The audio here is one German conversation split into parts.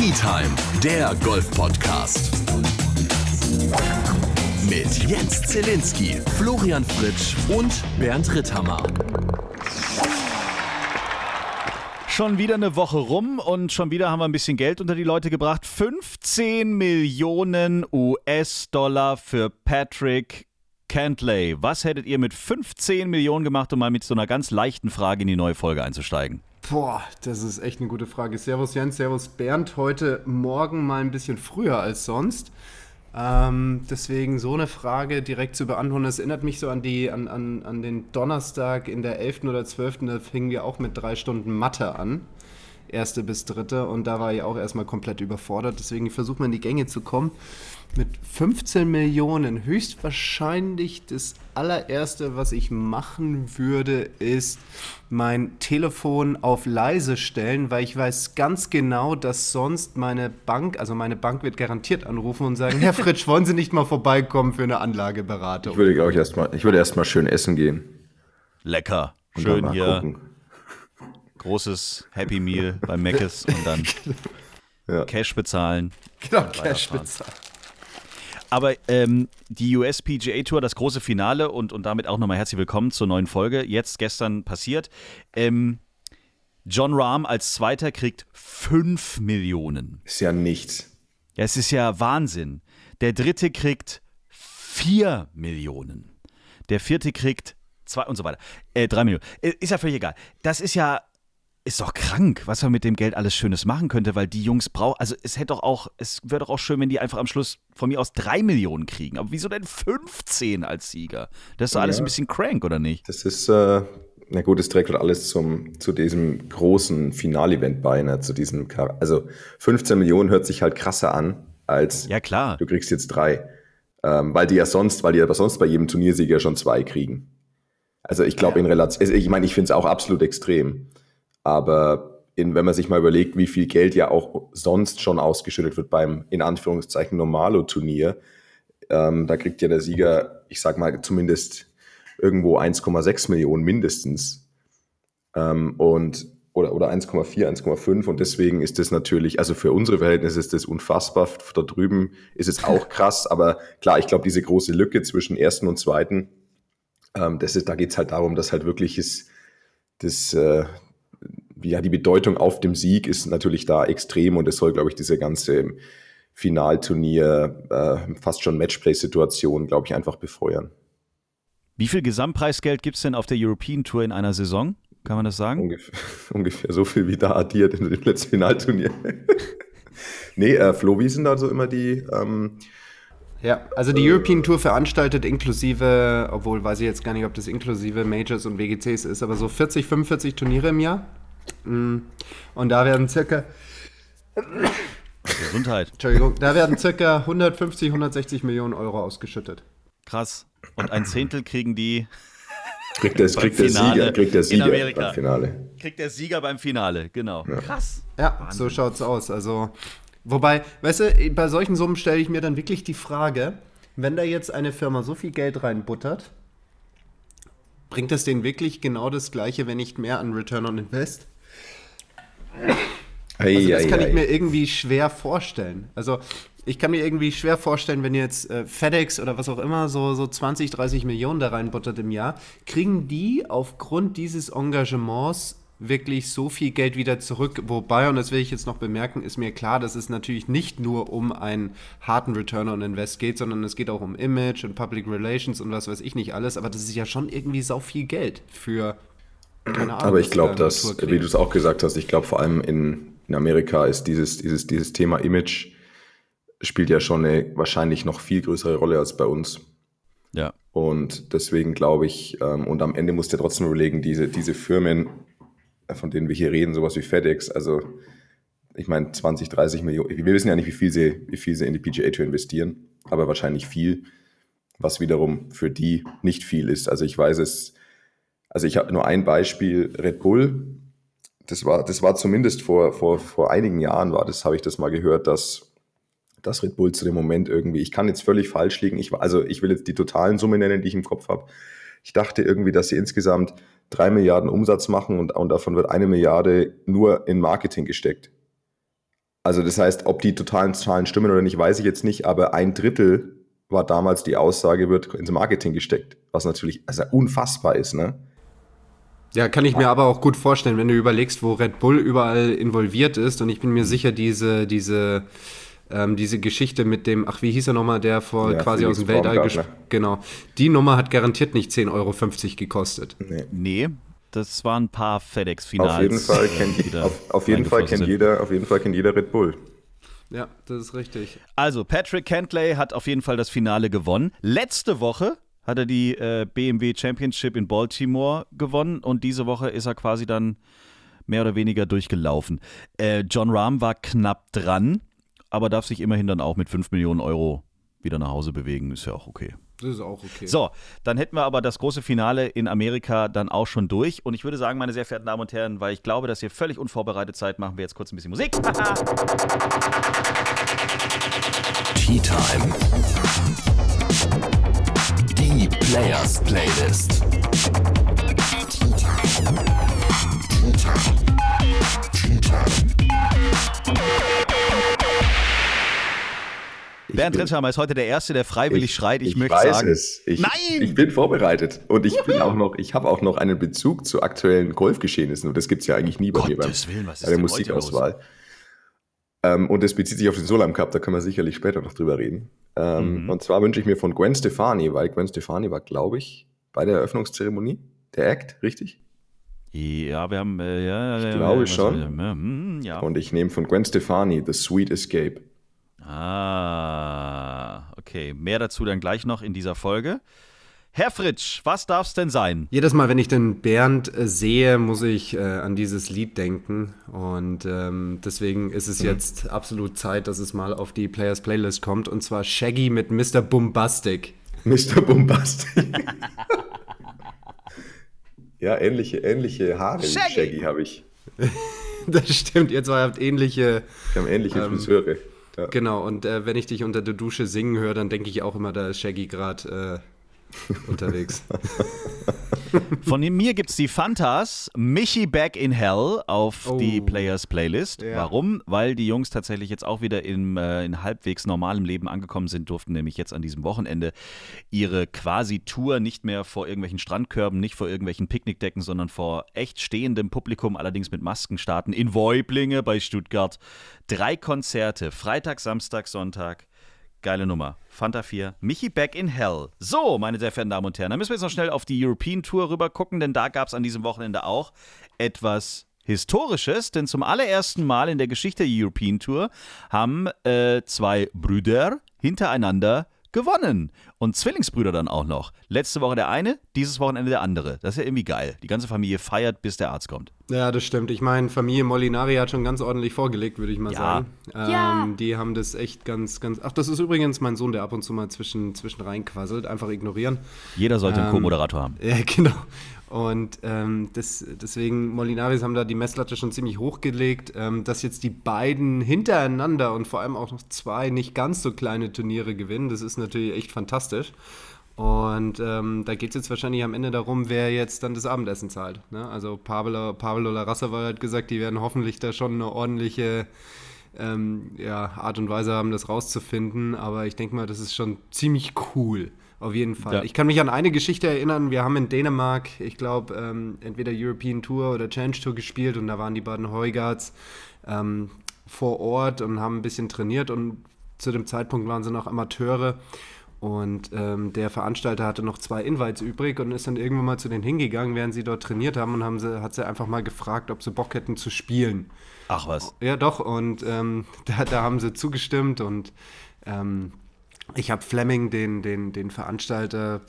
Tea Time, der Golf-Podcast. Mit Jens Zelinski, Florian Fritsch und Bernd Ritthammer. Schon wieder eine Woche rum und schon wieder haben wir ein bisschen Geld unter die Leute gebracht. 15 Millionen US-Dollar für Patrick Cantley. Was hättet ihr mit 15 Millionen gemacht, um mal mit so einer ganz leichten Frage in die neue Folge einzusteigen? Boah, das ist echt eine gute Frage. Servus Jens, Servus Bernd. Heute Morgen mal ein bisschen früher als sonst. Ähm, deswegen so eine Frage direkt zu beantworten, das erinnert mich so an, die, an, an, an den Donnerstag in der 11. oder 12. Da fingen wir auch mit drei Stunden Mathe an. Erste bis dritte. Und da war ich auch erstmal komplett überfordert. Deswegen versuchen wir in die Gänge zu kommen mit 15 Millionen höchstwahrscheinlich das allererste, was ich machen würde, ist mein Telefon auf leise stellen, weil ich weiß ganz genau, dass sonst meine Bank, also meine Bank wird garantiert anrufen und sagen, Herr Fritsch, wollen Sie nicht mal vorbeikommen für eine Anlageberatung? Ich würde, glaube ich, erstmal, ich würde erstmal schön essen gehen. Lecker. Schön hier. Gucken. Großes Happy Meal bei Meckes und dann ja. Cash bezahlen. Genau, Cash bezahlen. Aber ähm, die US PGA Tour, das große Finale und, und damit auch nochmal herzlich willkommen zur neuen Folge. Jetzt gestern passiert. Ähm, John Rahm als Zweiter kriegt 5 Millionen. Ist ja nichts. Ja, es ist ja Wahnsinn. Der Dritte kriegt 4 Millionen. Der Vierte kriegt 2 und so weiter. Äh, 3 Millionen. Äh, ist ja völlig egal. Das ist ja ist doch krank, was man mit dem Geld alles Schönes machen könnte, weil die Jungs brauchen, also es hätte doch auch, es wäre doch auch schön, wenn die einfach am Schluss von mir aus drei Millionen kriegen. Aber wieso denn 15 als Sieger? Das ist doch alles ja, ein bisschen crank, oder nicht? Das ist, äh, na gut, es trägt halt alles zum, zu diesem großen Finalevent bei, ne? zu diesem, also 15 Millionen hört sich halt krasser an, als ja, klar. du kriegst jetzt drei. Ähm, weil die ja sonst, weil die ja sonst bei jedem Turniersieger schon zwei kriegen. Also ich glaube ja. in Relation, also ich meine, ich finde es auch absolut extrem. Aber in, wenn man sich mal überlegt, wie viel Geld ja auch sonst schon ausgeschüttet wird beim, in Anführungszeichen, Normalo-Turnier, ähm, da kriegt ja der Sieger, ich sag mal, zumindest irgendwo 1,6 Millionen mindestens. Ähm, und oder, oder 1,4, 1,5 und deswegen ist das natürlich, also für unsere Verhältnisse ist das unfassbar. Da drüben ist es auch krass, aber klar, ich glaube, diese große Lücke zwischen ersten und zweiten, ähm, das ist, da geht es halt darum, dass halt wirklich ist, das, äh, ja, die Bedeutung auf dem Sieg ist natürlich da extrem und es soll, glaube ich, diese ganze Finalturnier, äh, fast schon Matchplay-Situation, glaube ich, einfach befeuern. Wie viel Gesamtpreisgeld gibt es denn auf der European Tour in einer Saison? Kann man das sagen? Ungefähr, ungefähr so viel wie da addiert in dem letzten Finalturnier. nee, äh, Flo, wie sind also immer die. Ähm, ja, also die European Tour veranstaltet inklusive, obwohl weiß ich jetzt gar nicht, ob das inklusive Majors und WGCs ist, aber so 40, 45 Turniere im Jahr. Mm. Und da werden circa. Gesundheit. Entschuldigung, da werden circa 150, 160 Millionen Euro ausgeschüttet. Krass. Und ein Zehntel kriegen die. Kriegt, das, kriegt der Sieger, kriegt der Sieger beim Finale. Kriegt der Sieger beim Finale, genau. Ja. Krass. Ja, Wahnsinn. so schaut's aus. Also, wobei, weißt du, bei solchen Summen stelle ich mir dann wirklich die Frage, wenn da jetzt eine Firma so viel Geld reinbuttert, bringt das denen wirklich genau das Gleiche, wenn nicht mehr an Return on Invest? Also das kann ich mir irgendwie schwer vorstellen. Also ich kann mir irgendwie schwer vorstellen, wenn jetzt äh, FedEx oder was auch immer so, so 20, 30 Millionen da reinbuttert im Jahr, kriegen die aufgrund dieses Engagements wirklich so viel Geld wieder zurück. Wobei, und das will ich jetzt noch bemerken, ist mir klar, dass es natürlich nicht nur um einen harten Return on Invest geht, sondern es geht auch um Image und Public Relations und was weiß ich nicht alles. Aber das ist ja schon irgendwie sau viel Geld für keine Ahnung. Aber ich glaube, dass, wie du es auch gesagt hast, ich glaube vor allem in, in Amerika ist dieses, dieses, dieses Thema Image spielt ja schon eine wahrscheinlich noch viel größere Rolle als bei uns. Ja. Und deswegen glaube ich, ähm, und am Ende musst du trotzdem überlegen, diese, diese Firmen, von denen wir hier reden, sowas wie FedEx, also ich meine 20, 30 Millionen, wir wissen ja nicht, wie viel sie, wie viel sie in die PGA Tour investieren, aber wahrscheinlich viel, was wiederum für die nicht viel ist. Also ich weiß es, also ich habe nur ein Beispiel, Red Bull. Das war, das war zumindest vor, vor, vor einigen Jahren, war das, habe ich das mal gehört, dass, dass Red Bull zu dem Moment irgendwie, ich kann jetzt völlig falsch liegen, ich, also ich will jetzt die totalen Summe nennen, die ich im Kopf habe. Ich dachte irgendwie, dass sie insgesamt drei Milliarden Umsatz machen und, und davon wird eine Milliarde nur in Marketing gesteckt. Also das heißt, ob die totalen Zahlen stimmen oder nicht, weiß ich jetzt nicht, aber ein Drittel war damals die Aussage, wird ins Marketing gesteckt, was natürlich also unfassbar ist, ne? Ja, kann ich mir aber auch gut vorstellen, wenn du überlegst, wo Red Bull überall involviert ist. Und ich bin mir sicher, diese, diese, ähm, diese Geschichte mit dem, ach, wie hieß er nochmal, der vor Ja, quasi Felix aus dem Weltall gespielt Genau. Die Nummer hat garantiert nicht 10,50 Euro gekostet. Nee. Nee, das waren ein paar FedEx-Finals. Auf jeden Fall kennt, auf, auf jeden Fall kennt jeder, auf jeden Fall kennt jeder Red Bull. Ja, das ist richtig. Also, Patrick Kentley hat auf jeden Fall das Finale gewonnen. Letzte Woche hat er die äh, BMW Championship in Baltimore gewonnen und diese Woche ist er quasi dann mehr oder weniger durchgelaufen. Äh, John Rahm war knapp dran, aber darf sich immerhin dann auch mit 5 Millionen Euro wieder nach Hause bewegen. Ist ja auch okay. Das ist auch okay. So, dann hätten wir aber das große Finale in Amerika dann auch schon durch. Und ich würde sagen, meine sehr verehrten Damen und Herren, weil ich glaube, dass ihr völlig unvorbereitet seid, machen wir jetzt kurz ein bisschen Musik. Tea Time. Players Playlist. Bernd Rentschhammer ist heute der Erste, der freiwillig schreit. Ich, möchte weiß sagen. es. Ich, Nein! Ich bin vorbereitet und ich bin auch noch, ich habe auch noch einen Bezug zu aktuellen Golfgeschehnissen und das gibt es ja eigentlich nie bei mir beim, Gottes Willen, was ist bei der Musikauswahl. Ähm, und das bezieht sich auf den Solheim Cup, da können wir sicherlich später noch drüber reden. Ähm, Mhm. Und zwar wünsche ich mir von Gwen Stefani, weil Gwen Stefani war, glaube ich, bei der Eröffnungszeremonie der Act, richtig? Ja, wir haben. Äh, ja, Ich ja, glaube ja, schon. Ja, hm, ja. Und ich nehme von Gwen Stefani The Sweet Escape. Ah, okay. Mehr dazu dann gleich noch in dieser Folge. Herr Fritsch, was darf's denn sein? Jedes Mal, wenn ich den Bernd äh, sehe, muss ich äh, an dieses Lied denken. Und ähm, deswegen ist es jetzt absolut Zeit, dass es mal auf die Players Playlist kommt. Und zwar Shaggy mit Mr. Bombastic. Mr. Bombastic. ja, ähnliche, ähnliche Haare Shaggy. wie Shaggy habe ich. Das stimmt, ihr zwei habt ähnliche. Wir haben ähnliche Ähm, Friseure. Ja. Genau, und äh, wenn ich dich unter der Dusche singen höre, dann denke ich auch immer, da ist Shaggy gerade äh, unterwegs. Von mir gibt's die Fantas, Michi Back in Hell auf Oh. die Players Playlist. Ja. Warum? Weil die Jungs tatsächlich jetzt auch wieder im, äh, in halbwegs normalem Leben angekommen sind, durften nämlich jetzt an diesem Wochenende ihre quasi Tour nicht mehr vor irgendwelchen Strandkörben, nicht vor irgendwelchen Picknickdecken, sondern vor echt stehendem Publikum, allerdings mit Masken starten in Wäublinge bei Stuttgart. Drei Konzerte, Freitag, Samstag, Sonntag. Geile Nummer. Fanta 4, Michi Back in Hell. So, meine sehr verehrten Damen und Herren, dann müssen wir jetzt noch schnell auf die European Tour rüber gucken, denn da gab es an diesem Wochenende auch etwas Historisches, denn zum allerersten Mal in der Geschichte der European Tour haben äh, zwei Brüder hintereinander gewonnen. Und Zwillingsbrüder dann auch noch. Letzte Woche der eine, dieses Wochenende der andere. Das ist ja irgendwie geil. Die ganze Familie feiert, bis der Arzt kommt. Ja, das stimmt. Ich meine, Familie Molinari hat schon ganz ordentlich vorgelegt, würde ich mal Ja. sagen. Ähm, Ja. Die haben das echt ganz, ganz. Ach, das ist übrigens mein Sohn, der ab und zu mal zwischen, zwischen reinquasselt. Einfach ignorieren. Jeder sollte einen Ähm, Co-Moderator haben. Ja, genau. Und ähm, das, deswegen, Molinaris haben da die Messlatte schon ziemlich hochgelegt, ähm, dass jetzt die beiden hintereinander und vor allem auch noch zwei nicht ganz so kleine Turniere gewinnen. Das ist natürlich echt fantastisch. Und ähm, da geht es jetzt wahrscheinlich am Ende darum, wer jetzt dann das Abendessen zahlt. Ne? Also Pablo, Pablo Larrazzabal hat gesagt, die werden hoffentlich da schon eine ordentliche ähm, ja, Art und Weise haben, das rauszufinden. Aber ich denke mal, das ist schon ziemlich cool. Auf jeden Fall. Ja. Ich kann mich an eine Geschichte erinnern. Wir haben in Dänemark, ich glaube, ähm, entweder European Tour oder Challenge Tour gespielt und da waren die beiden Heugards ähm, vor Ort und haben ein bisschen trainiert und zu dem Zeitpunkt waren sie noch Amateure. Und ähm, der Veranstalter hatte noch zwei Invites übrig und ist dann irgendwann mal zu denen hingegangen, während sie dort trainiert haben und haben sie, hat sie einfach mal gefragt, ob sie Bock hätten zu spielen. Ach was. Ja, doch. Und ähm, da, da haben sie zugestimmt und ähm, ich habe Fleming, den, den, den Veranstalter,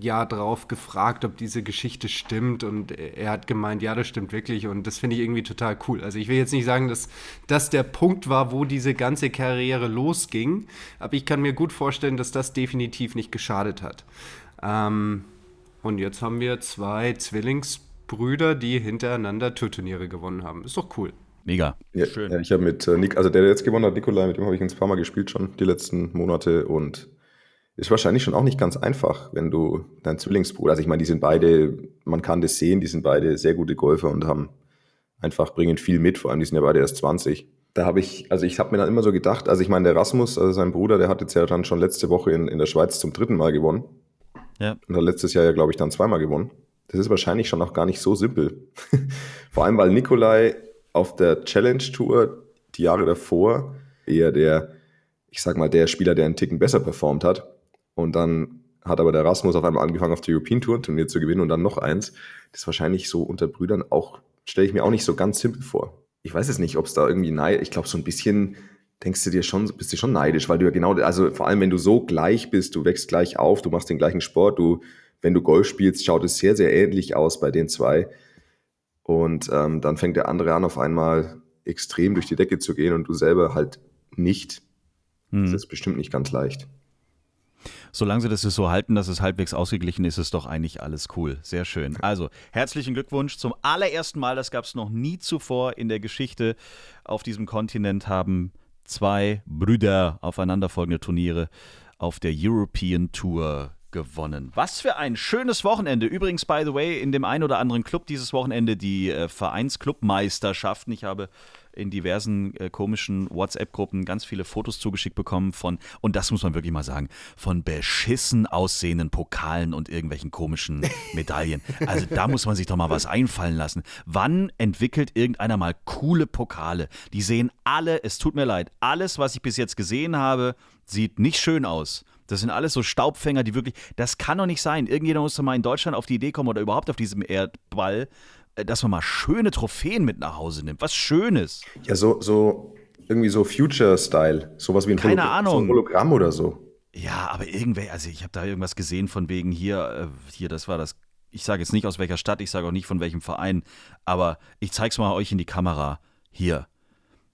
Jahr drauf gefragt, ob diese Geschichte stimmt und er hat gemeint, ja, das stimmt wirklich und das finde ich irgendwie total cool. Also ich will jetzt nicht sagen, dass das der Punkt war, wo diese ganze Karriere losging, aber ich kann mir gut vorstellen, dass das definitiv nicht geschadet hat. Ähm, und jetzt haben wir zwei Zwillingsbrüder, die hintereinander Tourturniere gewonnen haben. Ist doch cool. Mega. Ja, Schön. Ja, ich habe mit äh, Nick, also der, der jetzt gewonnen hat, Nikolai, mit dem habe ich ein paar Mal gespielt schon die letzten Monate und ist wahrscheinlich schon auch nicht ganz einfach, wenn du dein Zwillingsbruder, also ich meine, die sind beide, man kann das sehen, die sind beide sehr gute Golfer und haben einfach, bringen viel mit, vor allem die sind ja beide erst 20. da habe ich, also ich habe mir dann immer so gedacht, also ich meine, der Rasmus, also sein Bruder, der hat jetzt ja dann schon letzte Woche in, in der Schweiz zum dritten Mal gewonnen. Ja. Und hat letztes Jahr ja, glaube ich, dann zweimal gewonnen. Das ist wahrscheinlich schon auch gar nicht so simpel. Vor allem, weil Nikolai auf der Challenge Tour die Jahre davor eher der, ich sag mal, der Spieler, der einen Ticken besser performt hat. Und dann hat aber der Rasmus auf einmal angefangen, auf der European Tour ein Turnier zu gewinnen und dann noch eins. Das ist wahrscheinlich so unter Brüdern auch, stelle ich mir auch nicht so ganz simpel vor. Ich weiß es nicht, ob es da irgendwie neid, ich glaube, so ein bisschen denkst du dir schon, bist du schon neidisch, weil du ja genau, also vor allem, wenn du so gleich bist, du wächst gleich auf, du machst den gleichen Sport, du, wenn du Golf spielst, schaut es sehr, sehr ähnlich aus bei den zwei. Und ähm, dann fängt der andere an, auf einmal extrem durch die Decke zu gehen und du selber halt nicht. Hm. Das ist bestimmt nicht ganz leicht. Solange sie das so halten, dass es halbwegs ausgeglichen ist, ist doch eigentlich alles cool. Sehr schön. Also, herzlichen Glückwunsch zum allerersten Mal, das gab es noch nie zuvor in der Geschichte auf diesem Kontinent, haben zwei Brüder aufeinanderfolgende Turniere auf der European Tour gewonnen. Was für ein schönes Wochenende. Übrigens, by the way, in dem einen oder anderen Club dieses Wochenende die äh, Vereinsclubmeisterschaften. Ich habe in diversen äh, komischen WhatsApp-Gruppen ganz viele Fotos zugeschickt bekommen von, und das muss man wirklich mal sagen, von beschissen aussehenden Pokalen und irgendwelchen komischen Medaillen. Also da muss man sich doch mal was einfallen lassen. Wann entwickelt irgendeiner mal coole Pokale? Die sehen alle, es tut mir leid, alles, was ich bis jetzt gesehen habe, sieht nicht schön aus. Das sind alles so Staubfänger, die wirklich, das kann doch nicht sein. Irgendjemand muss doch mal in Deutschland auf die Idee kommen oder überhaupt auf diesem Erdball, dass man mal schöne Trophäen mit nach Hause nimmt. Was Schönes. Ja, so, so irgendwie so Future-Style. Sowas wie ein, Keine Holo Ahnung. So ein Hologramm oder so. Ja, aber irgendwer, also ich habe da irgendwas gesehen von wegen hier, äh, hier, das war das. Ich sage jetzt nicht aus welcher Stadt, ich sage auch nicht von welchem Verein, aber ich zeig's mal euch in die Kamera. Hier.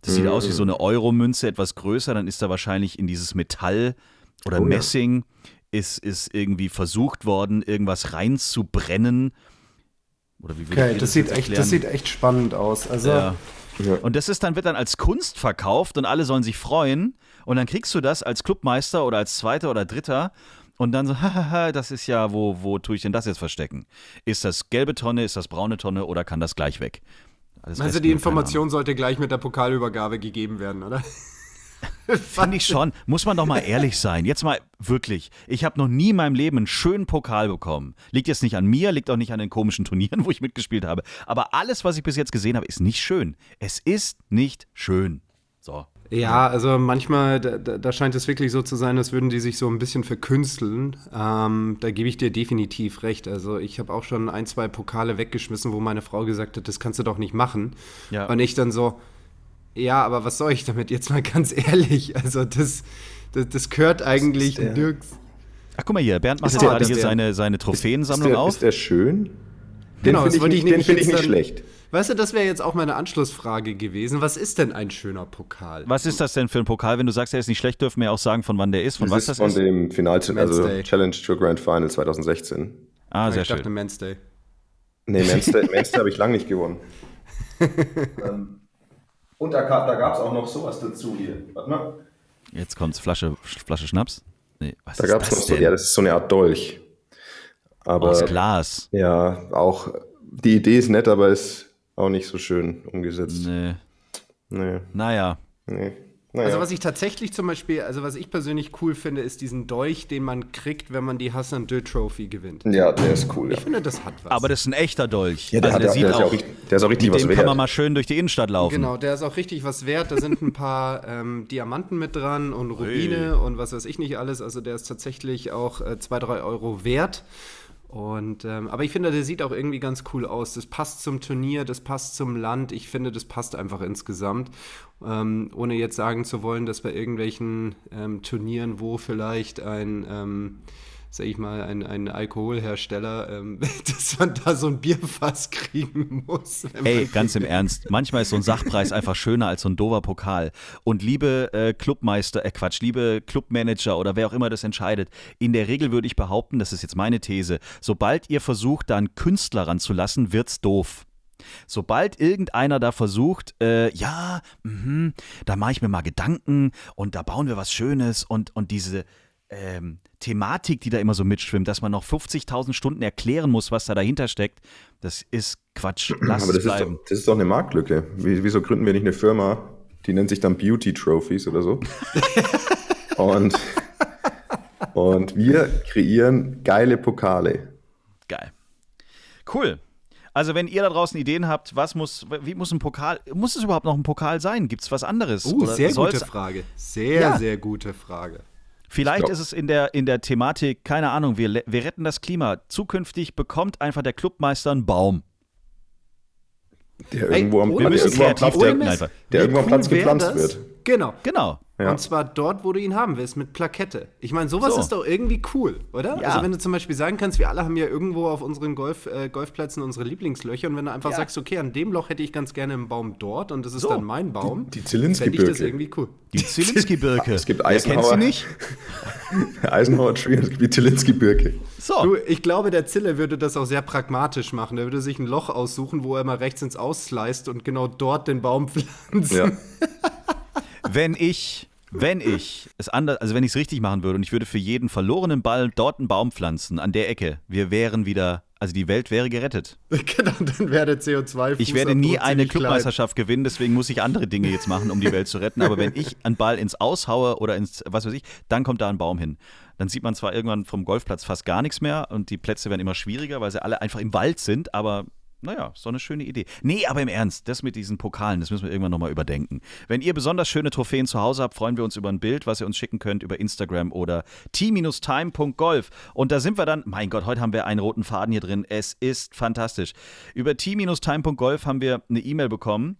Das sieht Mhm. aus wie so eine Euromünze, etwas größer, dann ist da wahrscheinlich in dieses Metall oder Oh ja. Messing ist, ist irgendwie versucht worden, irgendwas reinzubrennen. Oder wie Okay, ihr das sieht, echt, das sieht echt spannend aus. Also, Ja. Ja. Und das ist dann, wird dann als Kunst verkauft und alle sollen sich freuen. Und dann kriegst du das als Clubmeister oder als Zweiter oder Dritter. Und dann so, hahaha, das ist ja, wo, wo tue ich denn das jetzt verstecken? Ist das gelbe Tonne, ist das braune Tonne oder kann das gleich weg? Alles also die Information sollte gleich mit der Pokalübergabe gegeben werden, oder? Finde ich schon. Muss man doch mal ehrlich sein. Jetzt mal wirklich. Ich habe noch nie in meinem Leben einen schönen Pokal bekommen. Liegt jetzt nicht an mir, liegt auch nicht an den komischen Turnieren, wo ich mitgespielt habe. Aber alles, was ich bis jetzt gesehen habe, ist nicht schön. Es ist nicht schön. So. Ja, also manchmal, da, da da scheint es wirklich so zu sein, als würden die sich so ein bisschen verkünsteln. Ähm, da gebe ich dir definitiv recht. Also ich habe auch schon ein, zwei Pokale weggeschmissen, wo meine Frau gesagt hat, das kannst du doch nicht machen. Ja. Und ich dann so, ja, aber was soll ich damit jetzt mal ganz ehrlich? Also das, das, das gehört eigentlich der? nirgends. Ach, guck mal hier. Bernd macht Ist jetzt der- gerade ist hier der- seine, seine Ist Trophäensammlung der, auf. ist der schön? Den Genau, finde das ich, wollte ich nicht- den finde ich nicht dann- schlecht. Weißt du, das wäre jetzt auch meine Anschlussfrage gewesen. Was ist denn ein schöner Pokal? Was ist das denn für ein Pokal? Wenn du sagst, er ist nicht schlecht, dürfen wir auch sagen, von wann der ist, von Das was ist das von ist. dem Final, also Day. Challenge Tour Grand Final 2016. Ah, sehr ich dachte schön. Men's Day. Nee, Manchester, Manchester habe ich lange nicht gewonnen. ähm, und da, da gab es auch noch sowas dazu hier. Warte mal. Jetzt kommt's. Flasche, Flasche Schnaps. Nee, was Da ist gab es das noch so, ja, das ist so eine Art Dolch. Aber Aus Glas. ja, auch die Idee ist nett, aber ist auch nicht so schön umgesetzt. Nee. Nee, Naja. nee. Naja. Also was ich tatsächlich zum Beispiel, also was ich persönlich cool finde, ist diesen Dolch, den man kriegt, wenn man die Hassan Dö Trophy gewinnt. ja, der ist cool. Ja. Ich finde, das hat was. Aber das ist ein echter Dolch. Ja, der, also hat, der der, sieht der, ist ja auch, auch richtig, der ist auch richtig mit was dem wert. kann man mal schön durch die Innenstadt laufen. Genau, der ist auch richtig was wert. Da sind ein paar ähm, Diamanten mit dran und Rubine und was weiß ich nicht alles. Also der ist tatsächlich auch äh, zwei, drei Euro wert. Und, ähm, aber ich finde, der sieht auch irgendwie ganz cool aus. Das passt zum Turnier, das passt zum Land. Ich finde, das passt einfach insgesamt. Ähm, ohne jetzt sagen zu wollen, dass bei irgendwelchen ähm, Turnieren, wo vielleicht ein, ähm, sag ich mal, ein, ein Alkoholhersteller, ähm, dass man da so ein Bierfass kriegen muss. Ey, ganz im Ernst, manchmal ist so ein Sachpreis einfach schöner als so ein dover Pokal. Und liebe äh, Clubmeister, äh Quatsch, liebe Clubmanager oder wer auch immer das entscheidet, in der Regel würde ich behaupten, das ist jetzt meine These, sobald ihr versucht, da einen Künstler ranzulassen, wird's doof. Sobald irgendeiner da versucht, äh, ja, mhm, da mache ich mir mal Gedanken und da bauen wir was Schönes und, und diese ähm, Thematik, die da immer so mitschwimmt, dass man noch 50.000 Stunden erklären muss, was da dahinter steckt, das ist Quatsch. Lass aber es das ist, bleiben. doch, das ist doch eine Marktlücke. Wie- Wieso gründen wir nicht eine Firma, Die nennt sich dann Beauty Trophies oder so. und, und wir kreieren geile Pokale. Geil. Cool. Also, wenn ihr da draußen Ideen habt, was muss, wie muss ein Pokal, muss es überhaupt noch ein Pokal sein? Gibt es was anderes? Uh, sehr gute Frage. Sehr, Ja. sehr gute Frage. Vielleicht ist es in der, in der Thematik, keine Ahnung, wir, wir retten das Klima. Zukünftig bekommt einfach der Clubmeister einen Baum. Der irgendwo am, der müssen irgendwo am Platz, der, der irgendwo am gepflanzt wird. Genau. Genau. Ja. Und zwar dort, wo du ihn haben willst, mit Plakette. Ich meine, sowas So. ist doch irgendwie cool, oder? Ja. Also wenn du zum Beispiel sagen kannst, wir alle haben ja irgendwo auf unseren Golf, äh, Golfplätzen unsere Lieblingslöcher und wenn du einfach Ja. sagst, okay, an dem Loch hätte ich ganz gerne einen Baum dort und das ist So. dann mein Baum, Die- die Zielinski-Birke. fände ich das irgendwie cool. Die Zielinski-Birke. Es gibt Wer kennt sie Eisenhower. nicht? Eisenhower Tree und es gibt die Tilinski-Birke. So. Du, ich glaube, der Zille würde das auch sehr pragmatisch machen. Der würde sich ein Loch aussuchen, wo er mal rechts ins Aus sliced und genau dort den Baum pflanzen. Ja. wenn ich, wenn ich es anders, also wenn ich es richtig machen würde und ich würde für jeden verlorenen Ball dort einen Baum pflanzen, an der Ecke, wir wären wieder, also die Welt wäre gerettet. genau, dann wäre der CO2 Ich werde nie eine klein. Clubmeisterschaft gewinnen, deswegen muss ich andere Dinge jetzt machen, um die Welt zu retten. Aber wenn ich einen Ball ins Aushaue oder ins, was weiß ich, dann kommt da ein Baum hin. Dann sieht man zwar irgendwann vom Golfplatz fast gar nichts mehr und die Plätze werden immer schwieriger, weil sie alle einfach im Wald sind, aber naja, doch eine schöne Idee. Nee, aber im Ernst, das mit diesen Pokalen, das müssen wir irgendwann nochmal überdenken. Wenn ihr besonders schöne Trophäen zu Hause habt, freuen wir uns über ein Bild, was ihr uns schicken könnt über Instagram oder t-time.golf. Und da sind wir dann, mein Gott, heute haben wir einen roten Faden hier drin. Es ist fantastisch. Über t-time.golf haben wir eine E-Mail bekommen.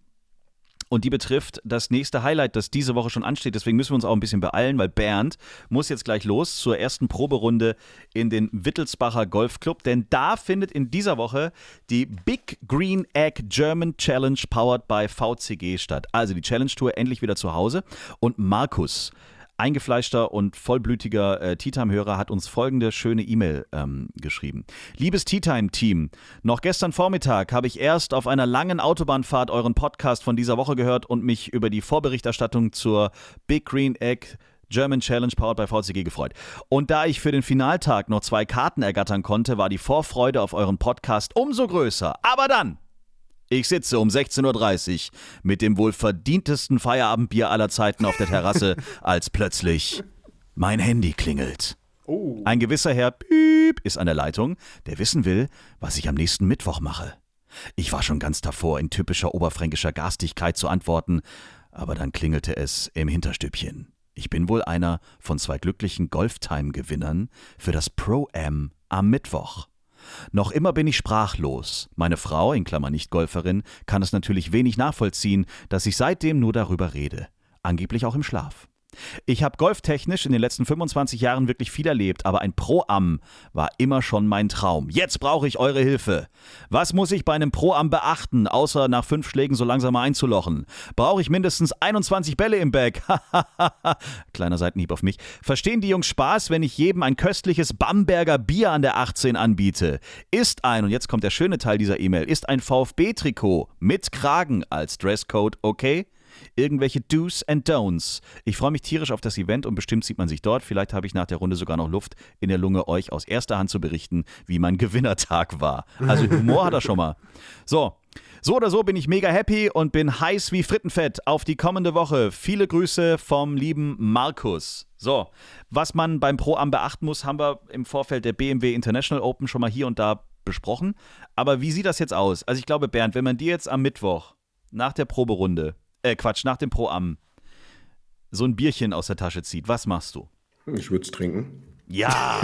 Und die betrifft das nächste Highlight, das diese Woche schon ansteht. Deswegen müssen wir uns auch ein bisschen beeilen, weil Bernd muss jetzt gleich los zur ersten Proberunde in den Wittelsbacher Golfclub. Denn da findet in dieser Woche die Big Green Egg German Challenge powered by VCG statt. Also die Challenge Tour endlich wieder zu Hause. Und Markus, eingefleischter und vollblütiger äh, Tea Time-Hörer hat uns folgende schöne E-Mail ähm, geschrieben. Liebes Tea Time-Team, noch gestern Vormittag habe ich erst auf einer langen Autobahnfahrt euren Podcast von dieser Woche gehört und mich über die Vorberichterstattung zur Big Green Egg German Challenge powered by VCG gefreut. Und da ich für den Finaltag noch zwei Karten ergattern konnte, war die Vorfreude auf euren Podcast umso größer. Aber dann, ich sitze um 16.30 Uhr mit dem wohl verdientesten Feierabendbier aller Zeiten auf der Terrasse, als plötzlich mein Handy klingelt. Ein gewisser Herr Piep ist an der Leitung, der wissen will, was ich am nächsten Mittwoch mache. Ich war schon ganz davor, in typischer oberfränkischer Garstigkeit zu antworten, aber dann klingelte es im Hinterstübchen. Ich bin wohl einer von zwei glücklichen Golftime-Gewinnern für das Pro-Am am Mittwoch. Noch immer bin ich sprachlos. Meine Frau, in Klammer nicht Golferin, kann es natürlich wenig nachvollziehen, dass ich seitdem nur darüber rede. Angeblich auch im Schlaf. Ich habe golftechnisch in den letzten 25 Jahren wirklich viel erlebt, aber ein Pro-Am war immer schon mein Traum. Jetzt brauche ich eure Hilfe. Was muss ich bei einem Pro-Am beachten, außer nach fünf Schlägen so langsam mal einzulochen? Brauche ich mindestens 21 Bälle im Bag? Kleiner Seitenhieb auf mich. Verstehen die Jungs Spaß, wenn ich jedem ein köstliches Bamberger Bier an der 18 anbiete? Ist ein, und jetzt kommt der schöne Teil dieser E-Mail, ist ein VfB-Trikot mit Kragen als Dresscode okay? Irgendwelche Do's and Don'ts. Ich freue mich tierisch auf das Event und bestimmt sieht man sich dort. Vielleicht habe ich nach der Runde sogar noch Luft in der Lunge, euch aus erster Hand zu berichten, wie mein Gewinnertag war. Also Humor hat er schon mal. So. So oder so bin ich mega happy und bin heiß wie Frittenfett auf die kommende Woche. Viele Grüße vom lieben Markus. So, was man beim Pro-Am beachten muss, haben wir im Vorfeld der BMW International Open schon mal hier und da besprochen. Aber wie sieht das jetzt aus? Also ich glaube, Bernd, wenn man dir jetzt am Mittwoch nach der Proberunde äh, Quatsch, nach dem Pro-Am so ein Bierchen aus der Tasche zieht, was machst du? Ich würde es trinken. Ja!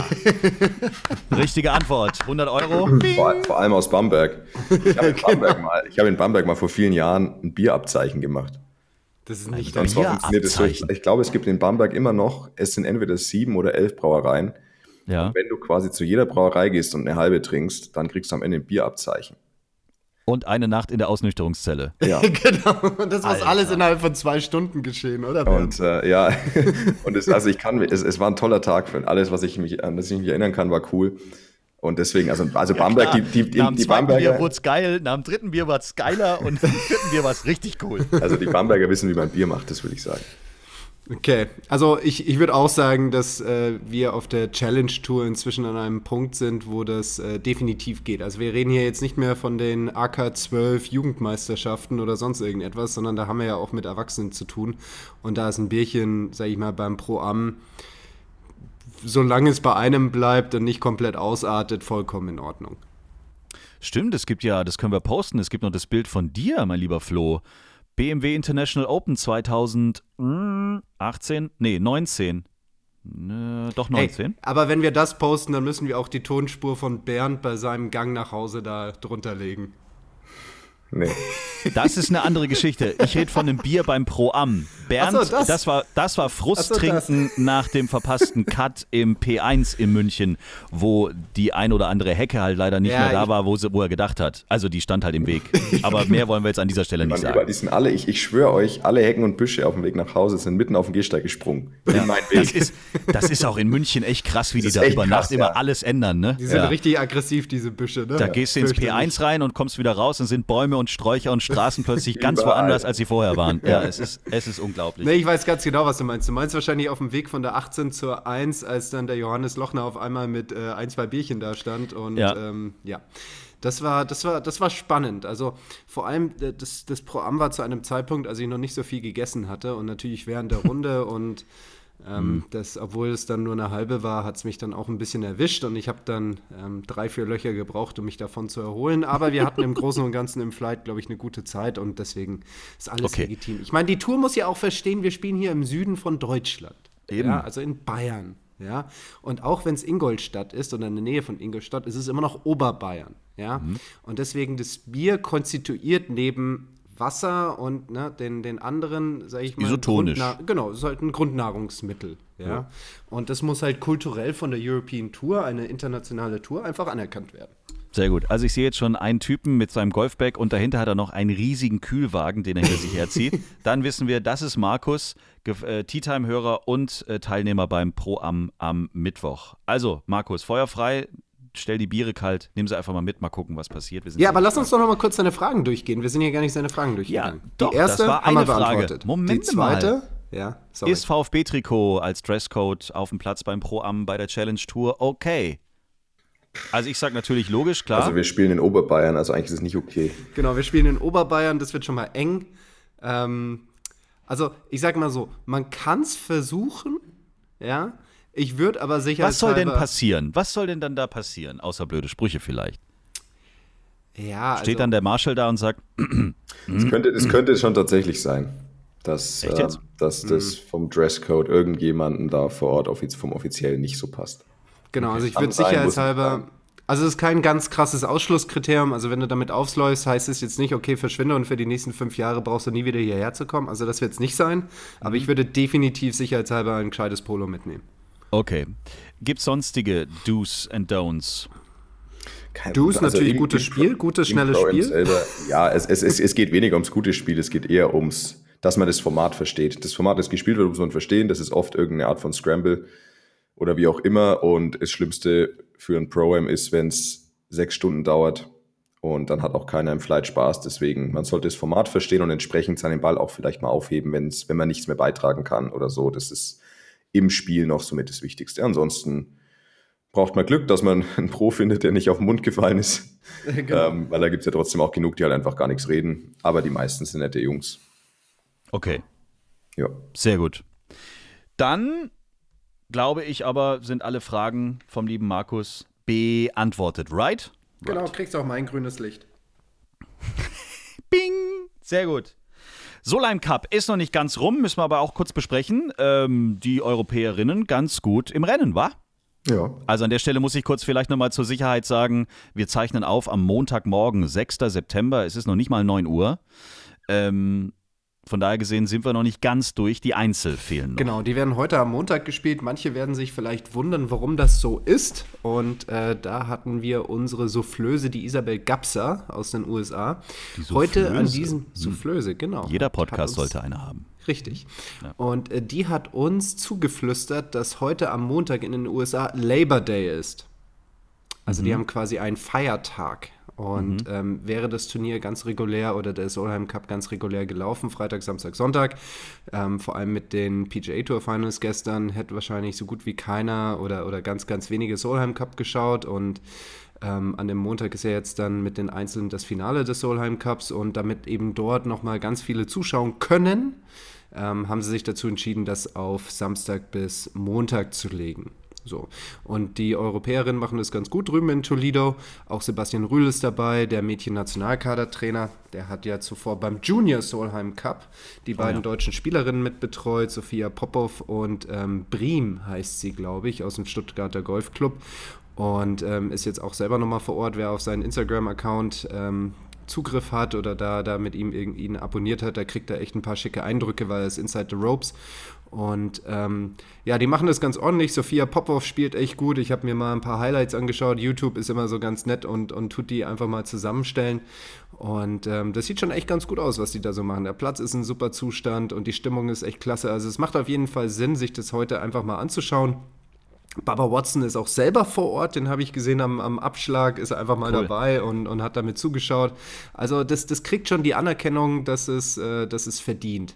Richtige Antwort. 100 Euro? Vor, vor allem aus Bamberg. Ich habe in, Bamberg mal- ich habe in Bamberg mal vor vielen Jahren ein Bierabzeichen gemacht. Das ist nicht Und dein zwar funktioniert es so. Ich, Bierabzeichen. ich glaube, es gibt in Bamberg immer noch, es sind entweder sieben oder elf Brauereien. Ja. Wenn du quasi zu jeder Brauerei gehst und eine halbe trinkst, dann kriegst du am Ende ein Bierabzeichen. Und eine Nacht in der Ausnüchterungszelle. Ja. genau. Und das muss Alter. alles innerhalb von zwei Stunden geschehen, oder? Und äh, ja, und es, also ich kann, es, es war ein toller Tag für alles, was ich mich, an das ich mich erinnern kann, war cool. Und deswegen, also, also Bamberg, die, die, die, nach dem die zweiten Bier Bamberger, wurde es geil, nach dem dritten Bier war es geiler und nach dem vierten Bier war es richtig cool. also die Bamberger wissen, wie man Bier macht, das würde ich sagen. Okay, also ich, ich würde auch sagen, dass äh, wir auf der Challenge Tour inzwischen an einem Punkt sind, wo das äh, definitiv geht. Also wir reden hier jetzt nicht mehr von den AK-12 Jugendmeisterschaften oder sonst irgendetwas, sondern da haben wir ja auch mit Erwachsenen zu tun. Und da ist ein Bierchen, sag ich mal, beim Pro-Am, solange es bei einem bleibt und nicht komplett ausartet, vollkommen in Ordnung. Stimmt, es gibt ja, das können wir posten, es gibt noch das Bild von dir, mein lieber Flo. BMW International Open 2018, nee, 19. Ne, doch 19. Hey, aber wenn wir das posten, dann müssen wir auch die Tonspur von Bernd bei seinem Gang nach Hause da drunter legen. Nee. Das ist eine andere Geschichte. Ich rede von einem Bier beim Pro-Am. Bernd, so, das. das. war, das war Frusttrinken so, nach dem verpassten Cut im P1 in München, wo die ein oder andere Hecke halt leider nicht ja, mehr da war, wo, sie, wo, er gedacht hat. Also die stand halt im Weg. Aber mehr wollen wir jetzt an dieser Stelle nicht sagen. Die sind alle, ich, ich schwöre euch, alle Hecken und Büsche auf dem Weg nach Hause sind mitten auf den Gehsteig gesprungen. Ja, das, ist, das ist auch in München echt krass, wie das die da über Nacht ja. immer alles ändern. Ne? Die sind richtig aggressiv, diese Büsche. Ne? Da gehst du ins P1 rein und kommst wieder raus und sind Bäume und Sträucher und Straßen plötzlich ganz woanders, als sie vorher waren. Ja, es ist, es ist unglaublich. Nee, ich weiß ganz genau, was du meinst. Du meinst wahrscheinlich auf dem Weg von der 18 zur 1, als dann der Johannes Lochner auf einmal mit äh, ein, zwei Bierchen da stand. Und ja. Ähm, ja. Das war, das, war, das war spannend. Also vor allem äh, das, das Pro-Am war zu einem Zeitpunkt, als ich noch nicht so viel gegessen hatte und natürlich während der Runde und ähm, mhm. das, obwohl es dann nur eine halbe war, hat es mich dann auch ein bisschen erwischt und ich habe dann ähm, drei, vier Löcher gebraucht, um mich davon zu erholen. Aber wir hatten im Großen und Ganzen im Flight, glaube ich, eine gute Zeit und deswegen ist alles okay. legitim. Ich meine, die Tour muss ja auch verstehen, wir spielen hier im Süden von Deutschland. Eben. Ja, also in Bayern. Ja, und auch wenn es Ingolstadt ist oder in der Nähe von Ingolstadt, ist es immer noch Oberbayern. Ja, mhm. und deswegen das Bier konstituiert neben Wasser und ne, den, den anderen, sage ich mal, isotonisch. genau, ist halt ein Grundnahrungsmittel. Ja? ja? Und das muss halt kulturell von der European Tour, eine internationale Tour, einfach anerkannt werden. Sehr gut. Also ich sehe jetzt schon einen Typen mit seinem Golfbag und dahinter hat er noch einen riesigen Kühlwagen, den er hinter sich herzieht. Dann wissen wir, das ist Markus, äh, Tea Time-Hörer und äh, Teilnehmer beim Pro am, am Mittwoch. Also Markus, feuerfrei, stell die Biere kalt, nimm sie einfach mal mit, mal gucken, was passiert. ja, aber lass uns doch noch mal kurz seine Fragen durchgehen. Wir sind hier gar nicht seine Fragen durchgegangen. Ja, die doch, erste das war eine Frage. Moment die zweite, mal. Ja, sorry. Ist VfB-Trikot als Dresscode auf dem Platz beim Pro-Am bei der Challenge Tour okay? Also ich sage natürlich logisch, klar. Also wir spielen in Oberbayern, also eigentlich ist es nicht okay. Genau, wir spielen in Oberbayern, das wird schon mal eng. Ähm, also ich sage mal so, man kann es versuchen, ja, ich würde aber sicher. Was soll denn passieren? Was soll denn dann da passieren? Außer blöde Sprüche vielleicht. Ja. Steht also, dann der Marshall da und sagt. Es könnte, es könnte schon tatsächlich sein, dass, äh, dass das mhm. vom Dresscode irgendjemanden da vor Ort vom Offiziellen nicht so passt. Genau, also ich würde sicherheitshalber. Also es ist kein ganz krasses Ausschlusskriterium. Also wenn du damit aufläufst, heißt es jetzt nicht, okay, verschwinde und für die nächsten fünf Jahre brauchst du nie wieder hierher zu kommen. Also das wird es nicht sein. Aber mhm. ich würde definitiv sicherheitshalber ein gescheites Polo mitnehmen. Okay. Gibt es sonstige Do's and Don'ts? Kein Do's also natürlich gutes Spiel, gutes, schnelles Spiel. Selber, ja, es, es, es, es geht weniger ums gute Spiel, es geht eher ums, dass man das Format versteht. Das Format, das gespielt wird, muss man verstehen. Das ist oft irgendeine Art von Scramble oder wie auch immer. Und das Schlimmste für ein Pro-Am ist, wenn es sechs Stunden dauert und dann hat auch keiner im Flight Spaß. Deswegen, man sollte das Format verstehen und entsprechend seinen Ball auch vielleicht mal aufheben, wenn's, wenn man nichts mehr beitragen kann oder so. Das ist im Spiel noch somit das Wichtigste. Ansonsten braucht man Glück, dass man einen Pro findet, der nicht auf den Mund gefallen ist. Genau. Ähm, weil da gibt es ja trotzdem auch genug, die halt einfach gar nichts reden. Aber die meisten sind nette Jungs. Okay. Ja. Sehr gut. Dann glaube ich aber, sind alle Fragen vom lieben Markus beantwortet, right? Genau, right. kriegst auch mein grünes Licht. Bing! Sehr gut. Solheim Cup ist noch nicht ganz rum, müssen wir aber auch kurz besprechen. Ähm, die Europäerinnen ganz gut im Rennen, war? Ja. Also an der Stelle muss ich kurz vielleicht nochmal zur Sicherheit sagen, wir zeichnen auf am Montagmorgen, 6. September, es ist noch nicht mal 9 Uhr. Ähm, von daher gesehen sind wir noch nicht ganz durch. Die Einzel fehlen noch. Genau, die werden heute am Montag gespielt. Manche werden sich vielleicht wundern, warum das so ist. Und äh, da hatten wir unsere Soufflöse, die Isabel Gapser aus den USA. Die heute an diesem hm. Soufflöse, genau. Jeder Podcast sollte eine haben. Richtig. Ja. Und äh, die hat uns zugeflüstert, dass heute am Montag in den USA Labor Day ist. Also die haben quasi einen Feiertag. Und ähm, wäre das Turnier ganz regulär oder der Solheim Cup ganz regulär gelaufen, Freitag, Samstag, Sonntag, ähm, vor allem mit den PGA Tour Finals gestern, hätte wahrscheinlich so gut wie keiner oder, oder ganz, ganz wenige Solheim Cup geschaut. Und ähm, an dem Montag ist ja jetzt dann mit den Einzelnen das Finale des Solheim Cups und damit eben dort nochmal ganz viele zuschauen können, ähm, haben sie sich dazu entschieden, das auf Samstag bis Montag zu legen. So. Und die Europäerinnen machen das ganz gut drüben in Toledo. Auch Sebastian Rühl ist dabei, der Mädchen-Nationalkadertrainer. Der hat ja zuvor beim Junior Solheim Cup die beiden ja. deutschen Spielerinnen mitbetreut, Sophia Popov und ähm, Briem heißt sie, glaube ich, aus dem Stuttgarter Golfclub. Und ähm, ist jetzt auch selber nochmal vor Ort, wer auf seinen Instagram-Account ähm, Zugriff hat oder da, da mit ihm ihn abonniert hat, da kriegt er echt ein paar schicke Eindrücke, weil er ist Inside the Ropes. Und ähm, ja, die machen das ganz ordentlich. Sophia Popov spielt echt gut. Ich habe mir mal ein paar Highlights angeschaut. YouTube ist immer so ganz nett und, und tut die einfach mal zusammenstellen. Und ähm, das sieht schon echt ganz gut aus, was die da so machen. Der Platz ist in super Zustand und die Stimmung ist echt klasse. Also es macht auf jeden Fall Sinn, sich das heute einfach mal anzuschauen. Baba Watson ist auch selber vor Ort, den habe ich gesehen am, am Abschlag, ist er einfach mal Cool. dabei und, und hat damit zugeschaut. Also das, das kriegt schon die Anerkennung, dass es, äh, dass es verdient.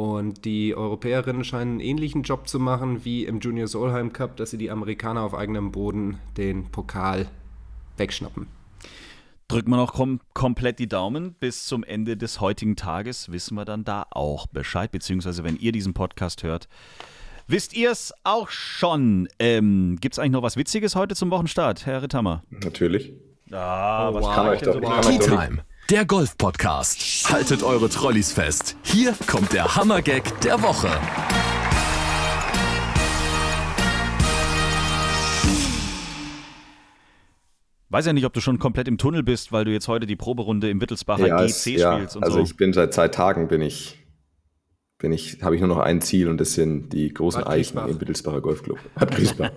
Und die Europäerinnen scheinen einen ähnlichen Job zu machen wie im Junior Solheim Cup, dass sie die Amerikaner auf eigenem Boden den Pokal wegschnappen. Drücken wir noch kom komplett die Daumen. Bis zum Ende des heutigen Tages wissen wir dann da auch Bescheid. Beziehungsweise, wenn ihr diesen Podcast hört, wisst ihr es auch schon. Ähm, Gibt es eigentlich noch was Witziges heute zum Wochenstart, Herr Ritthammer? Natürlich. Ah, was Kann euch doch, ich kann euch Tea doch der Golf-Podcast. Haltet eure Trolleys fest. Hier kommt der Hammergag der Woche. Weiß ja nicht, ob du schon komplett im Tunnel bist, weil du jetzt heute die Proberunde im Wittelsbacher ja, GC es, ja, spielst und also so. ich bin seit seit Tagen bin ich, bin ich, habe ich nur noch ein Ziel und das sind die großen Bad Eichen Griesbach. im Wittelsbacher Golfclub. Bad Griesbach.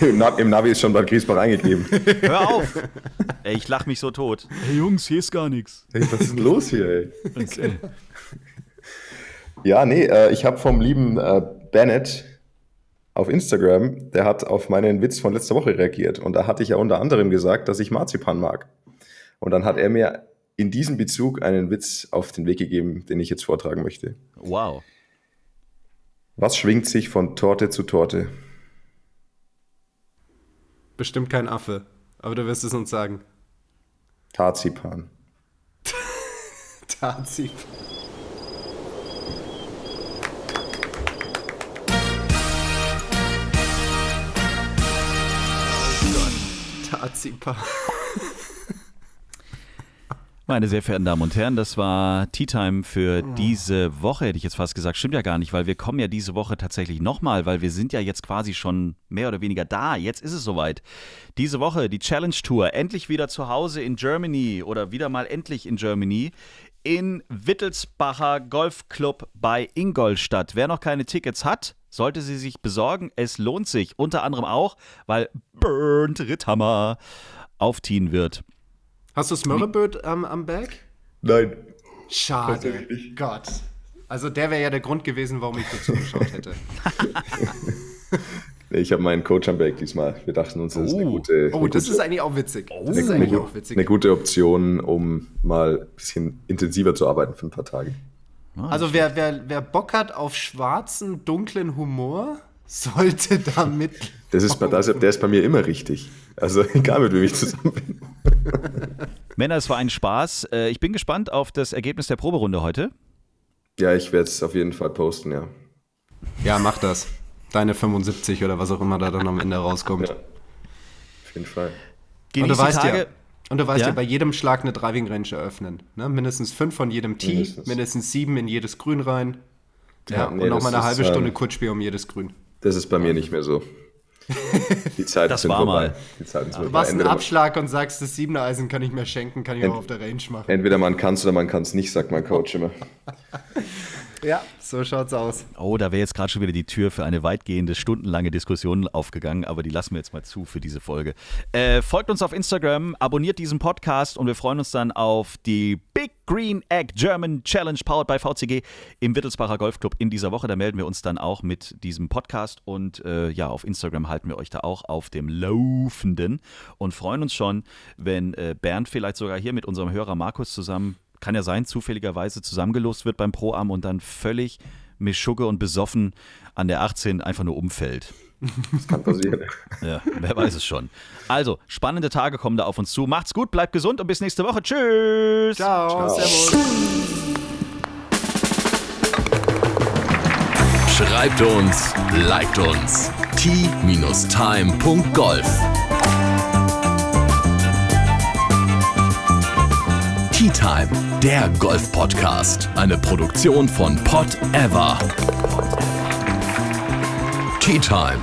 Im, Na Im Navi ist schon Bad Griesbach eingegeben. Hör auf! Ey, ich lach mich so tot. Hey Jungs, hier ist gar nichts. Hey, was ist denn los hier, ey? Ja, nee, äh, ich habe vom lieben äh, Bennett auf Instagram, der hat auf meinen Witz von letzter Woche reagiert. Und da hatte ich ja unter anderem gesagt, dass ich Marzipan mag. Und dann hat er mir in diesem Bezug einen Witz auf den Weg gegeben, den ich jetzt vortragen möchte. Wow. Was schwingt sich von Torte zu Torte? Bestimmt kein Affe, aber du wirst es uns sagen. Tarzipan. Tazi. Tazipa. Meine sehr verehrten Damen und Herren, das war Tea Time für diese Woche, hätte ich jetzt fast gesagt. Stimmt ja gar nicht, weil wir kommen ja diese Woche tatsächlich nochmal, weil wir sind ja jetzt quasi schon mehr oder weniger da. Jetzt ist es soweit. Diese Woche die Challenge Tour, endlich wieder zu Hause in Germany oder wieder mal endlich in Germany in Wittelsbacher Golfclub bei Ingolstadt. Wer noch keine Tickets hat, sollte sie sich besorgen. Es lohnt sich, unter anderem auch, weil Bernd Ritthammer aufziehen wird. Hast du Smörreböd ähm, am Berg? Nein. Schade. Gott. Also der wäre ja der Grund gewesen, warum ich dazu geschaut hätte. Nee, ich habe meinen Coach am Berg diesmal. Wir dachten uns, das ist eine Oh. gute, Oh, eine das gute- ist eigentlich auch witzig. Das ist eine, eigentlich eine, auch witzig. eine gute Option, um mal ein bisschen intensiver zu arbeiten für ein paar Tage. Also wer, wer, wer Bock hat auf schwarzen, dunklen Humor, sollte da mit. Das ist, bei- das, der ist bei mir immer richtig. Also egal, mit wem ich zusammen bin. Männer, es war ein Spaß. Äh, Ich bin gespannt auf das Ergebnis der Proberunde heute. Ja, ich werde es auf jeden Fall posten, ja. Ja, mach das. Deine 75 oder was auch immer da dann am Ende rauskommt. Ja. Auf jeden Fall. Und Genieß du die weißt Tage. ja, und du weißt Ja? ja, bei jedem Schlag eine Driving Range eröffnen. Ne? Mindestens fünf von jedem Tee, mindestens, Mindestens. sieben in jedes Grün rein. Ja, Ja, und nee, nochmal das eine ist, halbe Stunde ähm, Kurzspiel um jedes Grün. Das ist bei mir nicht mehr so. Die Zeiten Das sind war vorbei. mal. Die Zeiten sind Du vorbei. machst einen Abschlag und sagst, das siebener Eisen kann ich mir schenken, kann ich Ent- auch auf der Range machen. entweder man kann es oder man kann es nicht, sagt mein Coach immer. Ja, so schaut's aus. Oh, da wäre jetzt gerade schon wieder die Tür für eine weitgehende, stundenlange Diskussion aufgegangen, aber die lassen wir jetzt mal zu für diese Folge. Äh, folgt uns auf Instagram, abonniert diesen Podcast und wir freuen uns dann auf die Big Green Egg German Challenge powered by VCG im Wittelsbacher Golfclub in dieser Woche. Da melden wir uns dann auch mit diesem Podcast und äh, ja, auf Instagram halten wir euch da auch auf dem Laufenden und freuen uns schon, wenn äh, Bernd vielleicht sogar hier mit unserem Hörer Markus zusammen kann ja sein, zufälligerweise zusammengelost wird beim Pro-Am und dann völlig mischugge und besoffen an der 18 einfach nur umfällt. Das kann passieren. Ja, wer weiß es schon. Also, spannende Tage kommen da auf uns zu. Macht's gut, bleibt gesund und bis nächste Woche. Tschüss. Ciao, Ciao. servus. Schreibt uns, liked uns. t-time.golf Tea Time, der Golf-Podcast. Eine Produktion von Pot Ever. Tea Time.